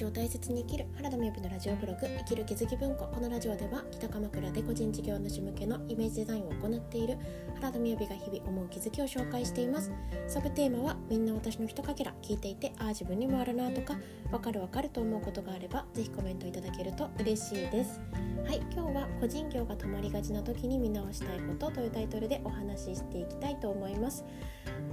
ちを大切に生きる原田美由のラジオブログ生きる気づき文庫。このラジオでは北鎌倉で個人事業主向けのイメージデザインを行っている原田美由が日々思う気づきを紹介しています。サブテーマはみんな私のひとかけら聞いていてああ自分にもあるなとかわかるわかると思うことがあればぜひコメントいただけると嬉しいです。はい今日は個人業が止まりがちな時に見直したいことというタイトルでお話ししていきたいと思います。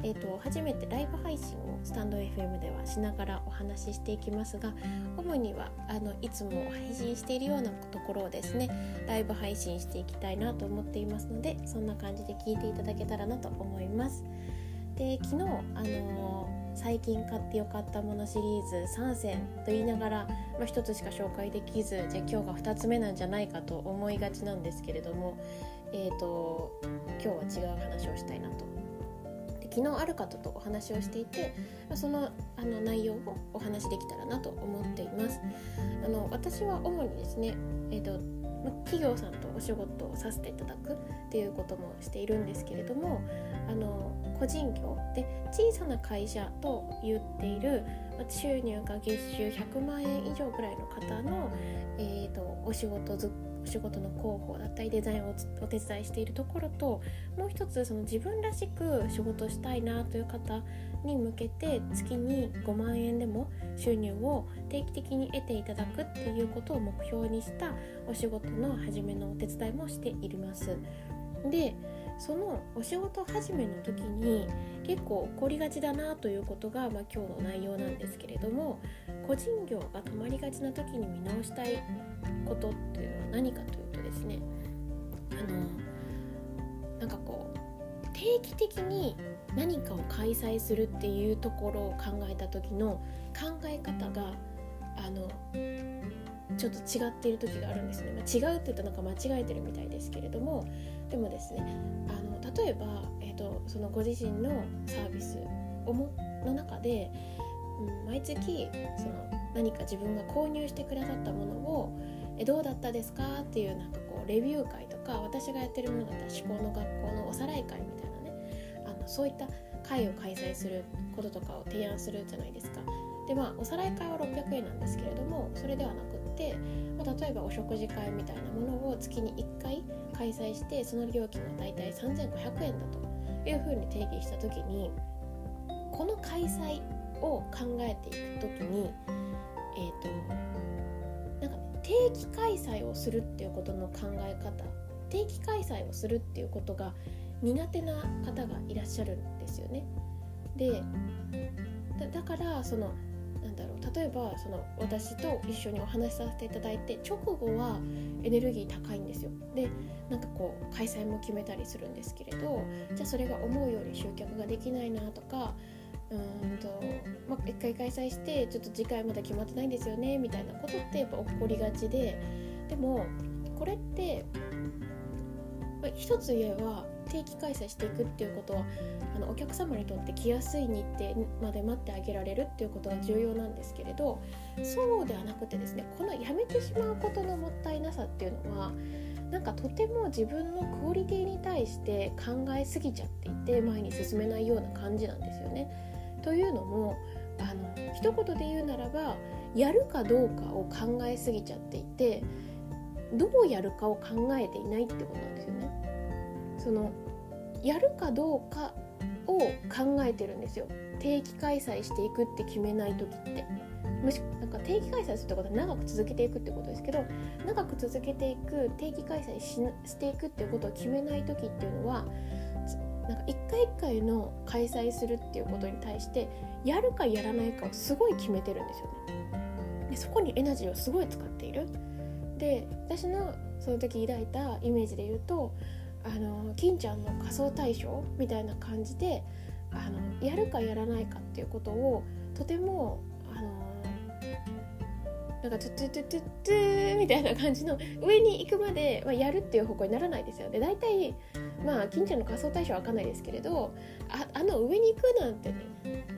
えーと、初めてライブ配信をスタンド FM ではしながらお話ししていきますが主にはあのいつも配信しているようなところをですねライブ配信していきたいなと思っていますのでそんな感じで聞いていただけたらなと思います。で昨日、あのー、最近買ってよかったものシリーズ3選と言いながら、まあ、1つしか紹介できずじゃあ今日が2つ目なんじゃないかと思いがちなんですけれども、えーと今日は違う話をしたいなと昨日ある方とお話をしていてそのあの内容をお話できたらなと思っています。あの私は主にですね、えーと、企業さんとお仕事をさせていただくっていうこともしているんですけれどもあの個人業で小さな会社と言っている収入が月収100万円以上ぐらいの方の、えーと、お仕事お仕事の広報だったりデザインをお手伝いしているところともう一つその自分らしく仕事したいなという方に向けて月に5万円でも収入を定期的に得ていただくっていうことを目標にしたお仕事の始めのお手伝いもしています。でそのお仕事始めの時に結構起こりがちだなということが、まあ、今日の内容なんですけれども個人業が止まりがちな時に見直したいことっていう何かというとですねあのなんかこう定期的に何かを開催するっていうところを考えた時の考え方があのちょっと違っている時があるんですね、まあ、違うって言うとなんか間違えてるみたいですけれどもでもですねあの例えば、えーと、そのご自身のサービスの中で、うん、毎月その何か自分が購入してくださったものをえどうだったですか？っていうなんかこうレビュー会とか私がやってるものだったら思考の学校のおさらい会みたいなねあのそういった会を開催することとかを提案するじゃないですか。でまあおさらい会は600円なんですけれどもそれではなくって、まあ、例えばお食事会みたいなものを月に1回開催してその料金はだいたい3500円だというふうに定義した時にこの開催を考えていく時にえっ、ー、となんか、定期開催をするっていうことの考え方定期開催をするっていうことが苦手な方がいらっしゃるんですよね。でだからそのなんだろう例えばその私と一緒にお話しさせていただいて直後はエネルギー高いんですよでなんかこう開催も決めたりするんですけれどじゃあそれが思うように集客ができないなとかうんと、まあ、1回開催してちょっと次回まだ決まってないんですよねみたいなことってやっぱ起こりがちででもこれって、まあ、一つ言えば定期開催していくっていうことはあのお客様にとって来やすい日程まで待ってあげられるっていうことが重要なんですけれどそうではなくてですねこのやめてしまうことのもったいなさっていうのはなんかとても自分のクオリティに対して考えすぎちゃっていて前に進めないような感じなんですよね。というのもあの一言で言うならばやるかどうかを考えすぎちゃっていてどうやるかを考えていないってことなんですよね。そのやるかどうかを考えてるんですよ定期開催していくって決めない時ってもしなんか定期開催するってことは長く続けていくってことですけど長く続けていく定期開催ししていくっていうことを決めない時っていうのはなんか一回一回の開催するっていうことに対してやるかやらないかをすごい決めてるんですよね。でそこにエナジーをすごい使っている。で私のその時抱いたイメージで言うとあの金ちゃんの仮装大賞みたいな感じであのやるかやらないかっていうことをとてもなんかトゥトゥトゥトゥトゥみたいな感じの上に行くまで、まあ、やるっていう方向にならないですよで大体まあ金ちゃんの仮想対象は分かんないですけれどああの上に行くなんてね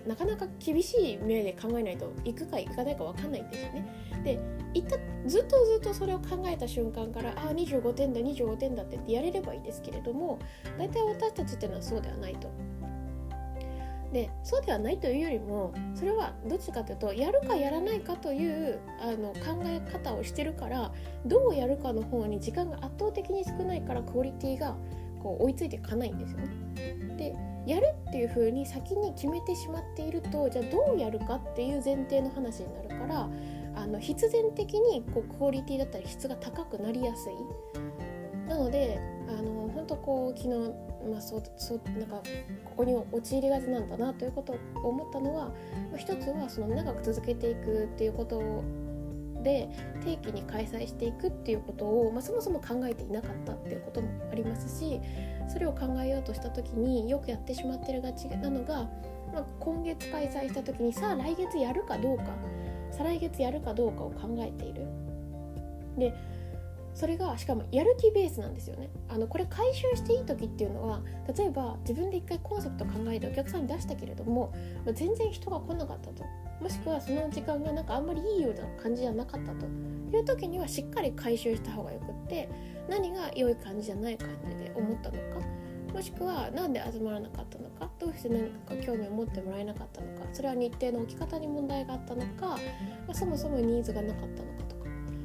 なかなか厳しい目で考えないと行くか行かないか分かんないんですよね。で行ったずっとずっとそれを考えた瞬間からああ25点だ25点だってってやれればいいですけれども大体私たちっていうのはそうではないと。でそうではないというよりもそれはどっちかというとやるかやらないかというあの考え方をしてるからどうやるかの方に時間が圧倒的に少ないからクオリティがこう追いついていかないんですよね。でやるっていう風に先に決めてしまっているとじゃあどうやるかっていう前提の話になるからあの必然的にこうクオリティだったり質が高くなりやすい。なのであの本当こう昨日まあ、そうそうなんかここに陥りがちなんだなということを思ったのは、一つはその長く続けていくっていうことで定期に開催していくっていうことを、まあ、そもそも考えていなかったっていうこともありますしそれを考えようとした時によくやってしまってるがちなのが、まあ、今月開催した時にさあ来月やるかどうか再来月やるかどうかを考えている。でそれがしかもやる気ベースなんですよね。あのこれ回収していい時っていうのは例えば自分で一回コンセプト考えてお客さんに出したけれどもま全然人が来なかったと。もしくはその時間がなんかあんまりいいような感じじゃなかったと。いう時にはしっかり回収した方がよくって何が良い感じじゃない感じで思ったのか。もしくは何で集まらなかったのか。どうして何か興味を持ってもらえなかったのか。それは日程の置き方に問題があったのか、まあ、そもそもニーズがなかったのか。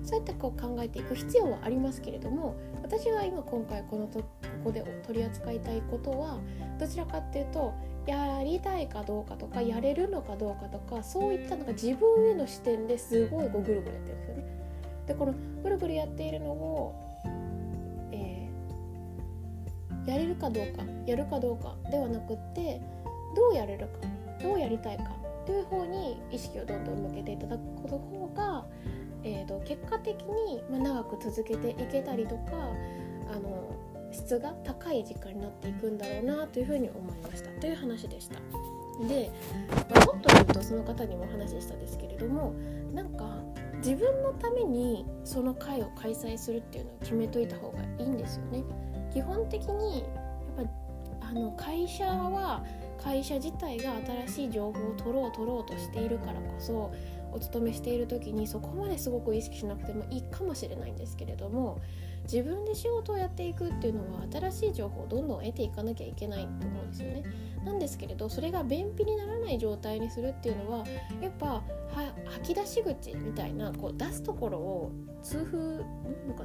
そうやってこう考えていく必要はありますけれども私は今今回このとここで取り扱いたいことはどちらかっていうとやりたいかどうかとかやれるのかどうかとかそういったのが自分への視点ですごいこうぐるぐるやってるんですよね。でこのぐるぐるやっているのを、えー、やれるかどうかやるかどうかではなくってどうやれるかどうやりたいかという方に意識をどんどん向けていただくこと方がえーと、結果的に、長く続けていけたりとかあの質が高い時間になっていくんだろうなというふうに思いましたという話でした。で、まあ、もっと言うとその方にもお話ししたんですけれどもなんか自分のためにその会を開催するっていうのを決めといた方がいいんですよね。基本的にやっぱあの会社は会社自体が新しい情報を取ろう取ろうとしているからこそお勤めしている時にそこまですごく意識しなくてもいいかもしれないんですけれども自分で仕事をやっていくっていうのは新しい情報をどんどん得ていかなきゃいけないと思うんですよね。なんですけれどそれが便秘にならない状態にするっていうのはやっぱ吐き出し口みたいなこう出すところを痛風なんか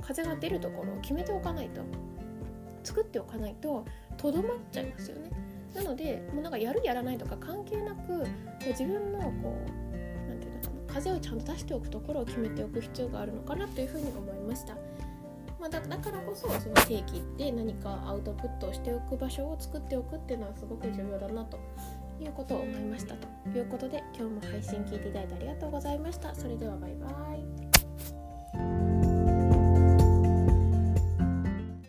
風が出るところを決めておかないと作っておかないととどまっちゃいますよね。なのでもうなんかやるやらないとか関係なく自分のこう何て言うのかな風をちゃんと出しておくところを決めておく必要があるのかなというふうに思いました。まあ、だだからこそその定期で何かアウトプットをしておく場所を作っておくっていうのはすごく重要だなということを思いましたということで今日も配信聞いていただいてありがとうございました。それではバイバーイ。